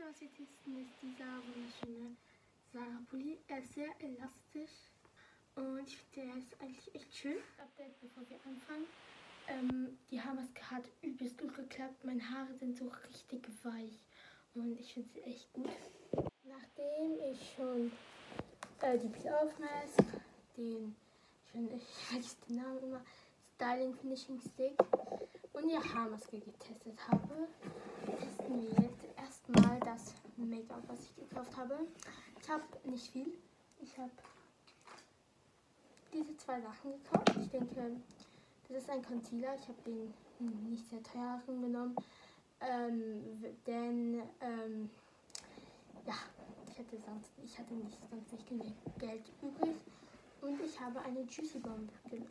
erste, was wir testen, ist dieser wunderschöne Sarah. Er ist sehr elastisch und ich finde, der ist eigentlich echt schön. Update, bevor wir anfangen. Ähm, die Haarmaske hat übelst gut geklappt. Meine Haare sind so richtig weich und ich finde sie echt gut. Nachdem ich schon äh, die Peel-Off Mask, den, ich, ich vergesse den Namen immer, Styling Finishing Stick und die Haarmaske getestet habe, testen wir jetzt das Make-up, was ich gekauft habe. Ich habe nicht viel. Ich habe diese zwei Sachen gekauft. Ich denke, das ist ein Concealer. Ich habe den nicht sehr teuren genommen. Ähm, denn ähm, ja, ich hatte sonst, ich hatte nicht, sonst nicht genug Geld übrig. Und ich habe eine Juicy Bomb,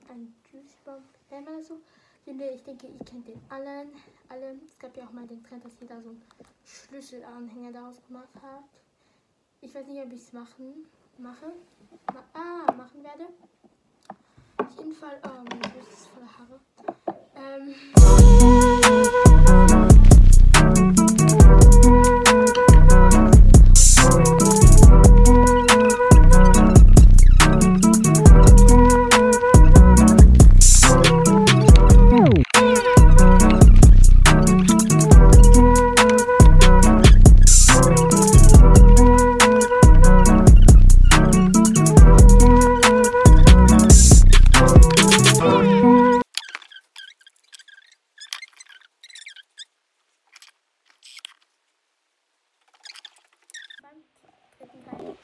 ein Juicy Bomb, nennt man das so? Ich denke, ich kennt den allen, alle. Es gab ja auch mal den Trend, dass jeder so einen Schlüsselanhänger daraus gemacht hat. Ich weiß nicht, ob ich es machen, mache, ma ah, machen werde. Auf jeden Fall, oh, mein Brust ist voller Haare. Ähm,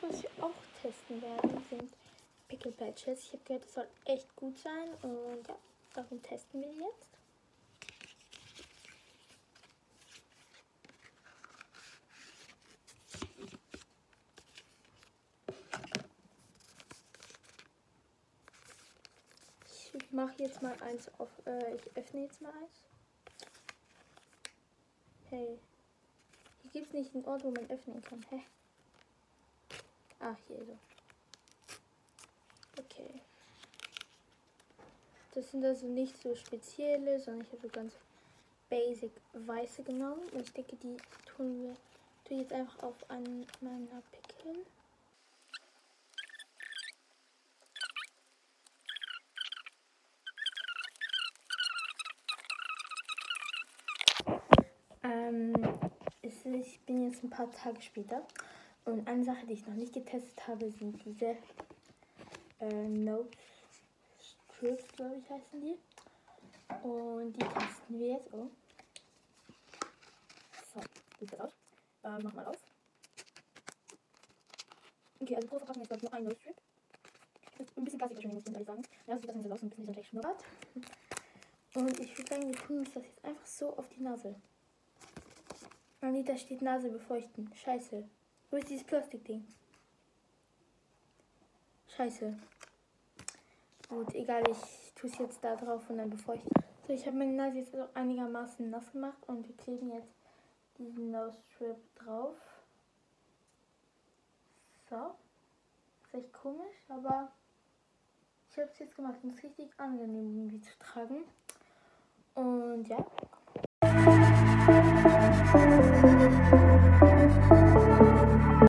was wir auch testen werden, sind Pickle Patches. Ich habe gehört, das soll echt gut sein und ja, darum testen wir jetzt. Ich mache jetzt mal eins auf, äh, ich öffne jetzt mal eins. Hey, hier gibt es nicht einen Ort, wo man öffnen kann. Hä? Ach, hier so. Okay. Das sind also nicht so spezielle, sondern ich habe so ganz basic weiße genommen. Und ich denke, die tun wir tue jetzt einfach auf einen meiner Pickel. Ähm, ich bin jetzt ein paar Tage später und eine Sache, die ich noch nicht getestet habe, sind diese äh, Nose Strips, glaube ich, heißen die. Und die testen wir jetzt. Oh. So, sieht das aus. Äh, mach mal auf. Okay, also pro Verpackung ist, glaube ich, nur ein Nose Strip. Ein bisschen schon, muss ich ehrlich sagen. Ja, sieht das so aus, ein bisschen so schnuppert. Und ich würde sagen, wir tun uns das jetzt einfach so auf die Nase. Anita steht Nase befeuchten. Scheiße. Wo ist dieses Plastikding? Scheiße. Gut, egal, ich tue es jetzt da drauf und dann befeuchten. So, ich habe meine Nase jetzt auch einigermaßen nass gemacht und wir kleben jetzt diesen Nose Strip drauf. So. Ist echt komisch, aber ich habe es jetzt gemacht und es ist richtig angenehm irgendwie zu tragen. Und ja.